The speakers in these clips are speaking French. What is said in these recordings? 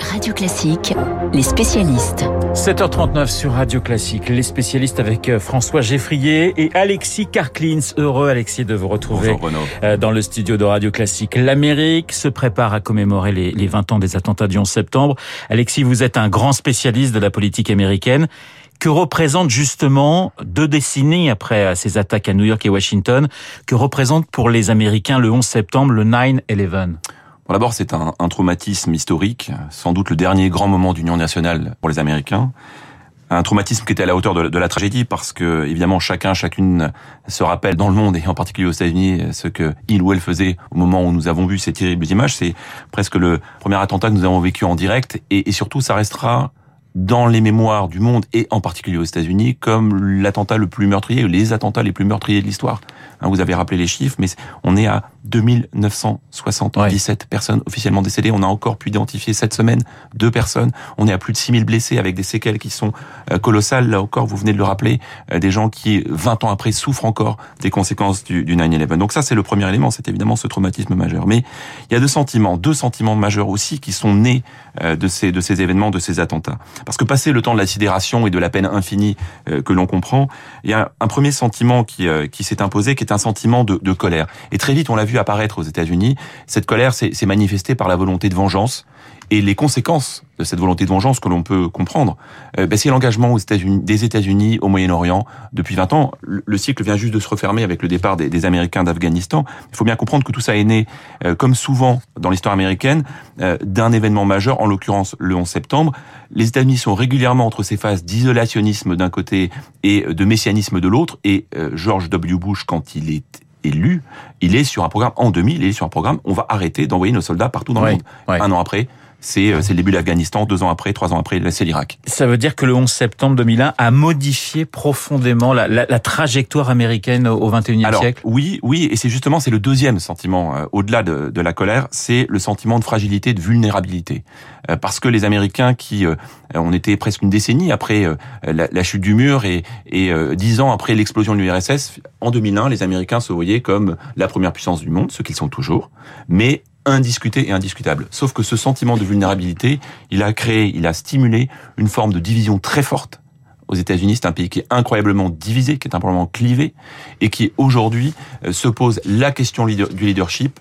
Radio Classique, les spécialistes. 7h39 sur Radio Classique, les spécialistes avec euh, François Geffrier et Alexis Karklins. Heureux Alexis de vous retrouver Bonjour, euh, dans le studio de Radio Classique. L'Amérique se prépare à commémorer les, les 20 ans des attentats du 11 septembre. Alexis, vous êtes un grand spécialiste de la politique américaine que représente justement deux décennies après euh, ces attaques à New York et Washington, que représente pour les Américains le 11 septembre, le 9-11 Bon, D'abord, c'est un, un traumatisme historique, sans doute le dernier grand moment d'union nationale pour les Américains. Un traumatisme qui était à la hauteur de, la tragédie parce que, évidemment, chacun, chacune se rappelle dans le monde et en particulier aux États-Unis ce que il ou elle faisait au moment où nous avons vu ces terribles images. C'est presque le premier attentat que nous avons vécu en direct et, et surtout, ça restera dans les mémoires du monde et en particulier aux États-Unis comme l'attentat le plus meurtrier, les attentats les plus meurtriers de l'histoire. Hein, vous avez rappelé les chiffres, mais on est à 2977 ouais. personnes officiellement décédées. On a encore pu identifier cette semaine deux personnes. On est à plus de 6000 blessés avec des séquelles qui sont euh, colossales. Là encore, vous venez de le rappeler, euh, des gens qui, 20 ans après, souffrent encore des conséquences du, du 9-11. Donc ça, c'est le premier élément, c'est évidemment ce traumatisme majeur. Mais il y a deux sentiments, deux sentiments majeurs aussi qui sont nés euh, de ces, de ces événements, de ces attentats. Parce que passé le temps de la sidération et de la peine infinie que l'on comprend, il y a un premier sentiment qui, qui s'est imposé, qui est un sentiment de, de colère. Et très vite, on l'a vu apparaître aux États-Unis. Cette colère s'est manifestée par la volonté de vengeance et les conséquences de cette volonté de vengeance que l'on peut comprendre, euh, ben c'est l'engagement États-Unis, des États-Unis au Moyen-Orient depuis 20 ans. Le, cycle vient juste de se refermer avec le départ des, des Américains d'Afghanistan. Il faut bien comprendre que tout ça est né, euh, comme souvent dans l'histoire américaine, euh, d'un événement majeur, en l'occurrence le 11 septembre. Les États-Unis sont régulièrement entre ces phases d'isolationnisme d'un côté et de messianisme de l'autre. Et George W. Bush, quand il est élu, il est sur un programme en 2000, il est sur un programme, on va arrêter d'envoyer nos soldats partout dans ouais, le monde. Ouais. Un an après, c'est le début de l'Afghanistan, deux ans après, trois ans après, c'est l'Irak. Ça veut dire que le 11 septembre 2001 a modifié profondément la, la, la trajectoire américaine au XXIe siècle? Oui, oui, et c'est justement c'est le deuxième sentiment, euh, au-delà de, de, la colère, c'est le sentiment de fragilité, de vulnérabilité. Euh, parce que les Américains qui, euh, on était presque une décennie après la, la, chute du mur et, et dix ans après l'explosion de l'URSS, en 2001, les Américains se voyaient comme la première puissance du monde, ce qu'ils sont toujours, mais indiscuté et indiscutable. Sauf que ce sentiment de vulnérabilité, il a créé, il a stimulé une forme de division très forte. Aux États-Unis, c'est un pays qui est incroyablement divisé, qui est incroyablement clivé, et qui aujourd'hui se pose la question du leadership.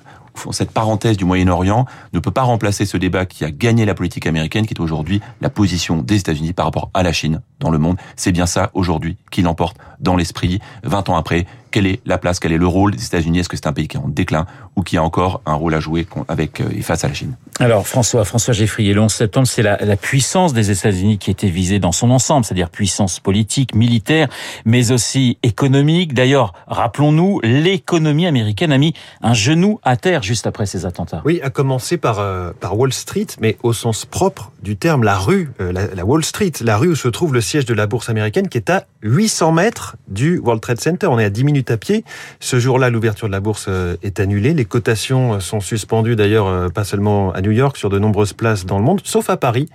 Cette parenthèse du Moyen-Orient ne peut pas remplacer ce débat qui a gagné la politique américaine, qui est aujourd'hui la position des États-Unis par rapport à la Chine dans le monde. C'est bien ça aujourd'hui qui l'emporte dans l'esprit 20 ans après quelle est la place, quel est le rôle des États-Unis? Est-ce que c'est un pays qui est en déclin ou qui a encore un rôle à jouer avec et face à la Chine? Alors François, François Geffrier, le 11 septembre, c'est la, la, puissance des États-Unis qui était visée dans son ensemble, c'est-à-dire puissance politique, militaire, mais aussi économique. D'ailleurs, rappelons-nous, l'économie américaine a mis un genou à terre juste après ces attentats. Oui, à commencer par euh, par Wall Street, mais au sens propre du terme, la rue, euh, la, la Wall Street, la rue où se trouve le siège de la bourse américaine, qui est à 800 mètres du World Trade Center. On est à 10 minutes à pied. Ce jour-là, l'ouverture de la bourse est annulée. Les cotations sont suspendues d'ailleurs pas seulement à New York, sur de nombreuses places dans le monde, sauf à Paris,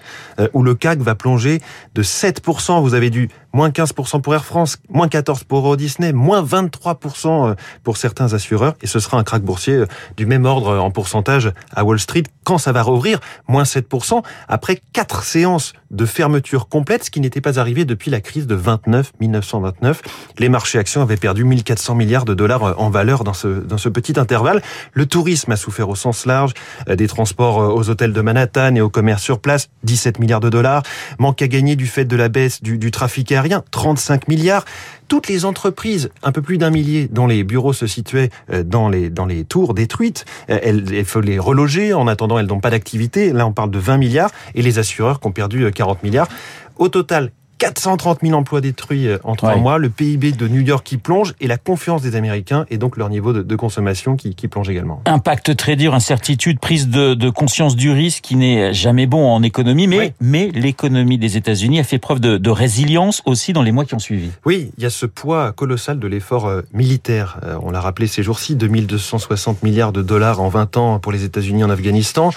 où le CAC va plonger de 7%. Vous avez du moins 15% pour Air France, moins 14% pour Disney, moins 23% pour certains assureurs. Et ce sera un krach boursier du même ordre en pourcentage à Wall Street quand ça va rouvrir, moins 7%, après quatre séances de fermeture complète, ce qui n'était pas arrivé depuis la crise de 29, 1929. Les marchés actions avaient perdu 1400 milliards de dollars en valeur dans ce, dans ce petit intervalle. Le tourisme a souffert au sens large, des transports aux hôtels de Manhattan et au commerce sur place, 17 milliards de dollars. Manque à gagner du fait de la baisse du, du trafic aérien, 35 milliards toutes les entreprises, un peu plus d'un millier, dont les bureaux se situaient dans les, dans les tours détruites, elles, il faut les reloger. En attendant, elles n'ont pas d'activité. Là, on parle de 20 milliards. Et les assureurs qui ont perdu 40 milliards. Au total, 430 000 emplois détruits en trois mois, le PIB de New York qui plonge et la confiance des Américains et donc leur niveau de, de consommation qui, qui, plonge également. Impact très dur, incertitude, prise de, de conscience du risque qui n'est jamais bon en économie, mais, oui. mais l'économie des États-Unis a fait preuve de, de, résilience aussi dans les mois qui ont suivi. Oui, il y a ce poids colossal de l'effort euh, militaire. Euh, on l'a rappelé ces jours-ci, 2260 milliards de dollars en 20 ans pour les États-Unis en Afghanistan.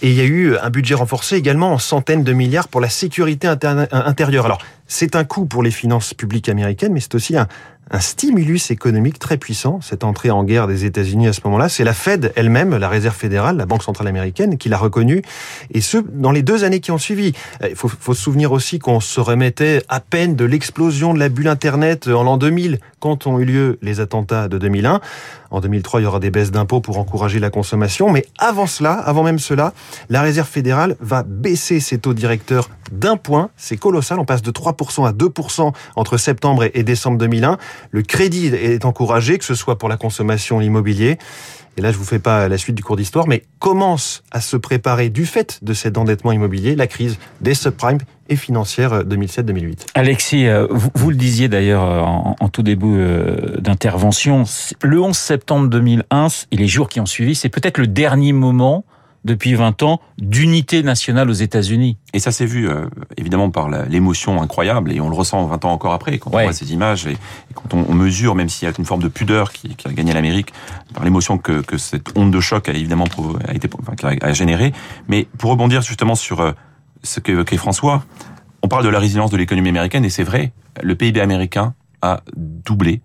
Et il y a eu un budget renforcé également en centaines de milliards pour la sécurité intérieure. Alors, c'est un coût pour les finances publiques américaines, mais c'est aussi un, stimulus économique très puissant, cette entrée en guerre des États-Unis à ce moment-là. C'est la Fed elle-même, la Réserve fédérale, la Banque centrale américaine, qui l'a reconnu. Et ce, dans les deux années qui ont suivi. Il faut, faut se souvenir aussi qu'on se remettait à peine de l'explosion de la bulle Internet en l'an 2000, quand ont eu lieu les attentats de 2001. En 2003, il y aura des baisses d'impôts pour encourager la consommation. Mais avant cela, avant même cela, la Réserve fédérale va baisser ses taux directeurs d'un point. C'est colossal. On passe de 3% à 2% entre septembre et décembre 2001. Le crédit est encouragé, que ce soit pour la consommation, l'immobilier. Et là, je vous fais pas la suite du cours d'histoire, mais commence à se préparer du fait de cet endettement immobilier, la crise des subprimes et financière 2007-2008. Alexis, euh, vous, le disiez d'ailleurs euh, en, en, tout début euh, d'intervention, le 11 septembre 2001 et les jours qui ont suivi, c'est peut-être le dernier moment depuis 20 ans d'unité nationale aux États-Unis. Et ça s'est vu euh, évidemment par l'émotion incroyable et on le ressent 20 ans encore après quand ouais. on voit ces images et, et quand on, on, mesure, même s'il y a une forme de pudeur qui, qui a gagné l'Amérique par l'émotion que, que, cette onde de choc a évidemment a été enfin, a, généré. Mais pour rebondir justement sur euh, ce qu'évoquait François, on parle de la résilience de l'économie américaine et c'est vrai, le PIB américain a doublé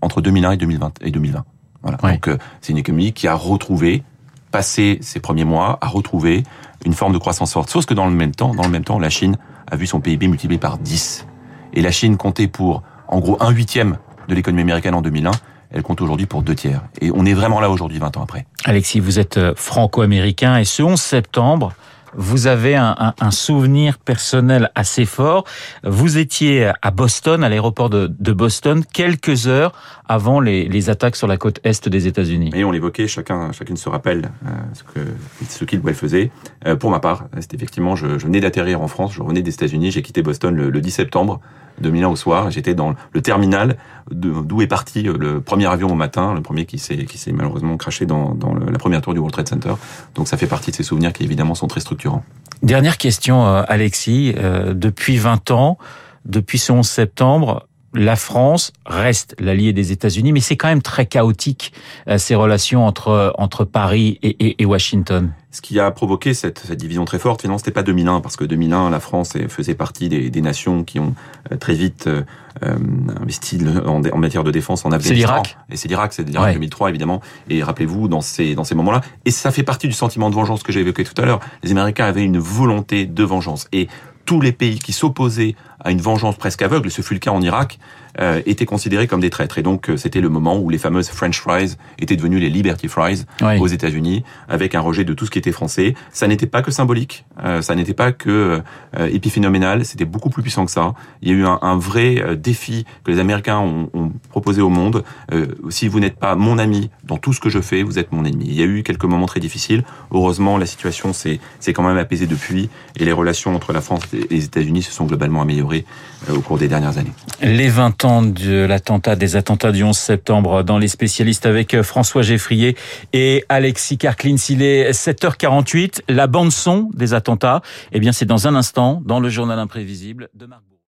entre 2001 et 2020 et 2020. Voilà. Ouais. Donc euh, c'est une économie qui a retrouvé passé ces premiers mois, à retrouver une forme de croissance forte. Sauf que dans le même temps, dans le même temps, la Chine a vu son PIB multiplié par 10. Et la Chine comptait pour, en gros, un huitième de l'économie américaine en 2001. Elle compte aujourd'hui pour deux tiers. Et on est vraiment là aujourd'hui, 20 ans après. Alexis, vous êtes euh, franco-américain et ce 11 septembre, vous avez un, souvenir personnel assez fort. Vous étiez à Boston, à l'aéroport de, Boston, quelques heures avant les, attaques sur la côte est des États-Unis. Et on l'évoquait, chacun, chacune se rappelle euh, ce ce qu'il faisait. Euh, pour ma part, c'était effectivement, je, je venais d'atterrir en France, je revenais des États-Unis, j'ai quitté Boston le, le 10 septembre 2001 au soir. J'étais dans le terminal d'où est parti le premier avion au matin, le premier qui s'est malheureusement craché dans, la première tour du World Trade Center. Donc ça fait partie de ces souvenirs qui évidemment sont très structurants. Dernière question, euh, Alexis. Euh, depuis 20 ans, depuis ce 11 septembre, la France reste l'allié des États-Unis, mais c'est quand même très chaotique euh, ces relations entre entre Paris et, et, et Washington. Ce qui a provoqué cette, cette division très forte, finalement, c'était pas 2001, parce que 2001, la France faisait partie des, des nations qui ont euh, très vite euh, investi en, en, matière de défense en Afghanistan. C'est l'Irak. Et c'est l'Irak, c'est l'Irak ouais. 2003, évidemment. Et rappelez-vous, dans ces, dans ces moments-là, et ça fait partie du sentiment de vengeance que j'ai évoqué tout à l'heure, les Américains avaient une volonté de vengeance. Et tous les pays qui s'opposaient à une vengeance presque aveugle, et ce fut le cas en Irak, euh, étaient considérés comme des traîtres. Et donc, euh, c'était le moment où les fameuses French fries étaient devenues les Liberty fries oui. aux États-Unis, avec un rejet de tout ce qui était français. Ça n'était pas que symbolique, euh, ça n'était pas que euh, épiphénoménal, c'était beaucoup plus puissant que ça. Il y a eu un, un vrai euh, défi que les Américains ont, ont proposé au monde. Euh, si vous n'êtes pas mon ami dans tout ce que je fais, vous êtes mon ennemi. Il y a eu quelques moments très difficiles. Heureusement, la situation s'est quand même apaisée depuis, et les relations entre la France et les États-Unis se sont globalement améliorées années. Les 20 ans de l'attentat, des attentats du 11 septembre dans les spécialistes avec euh, François Geffrier et Alexis Karklins. Il est 7h48. La bande son des attentats, eh bien, c'est dans un instant dans le journal imprévisible de Marc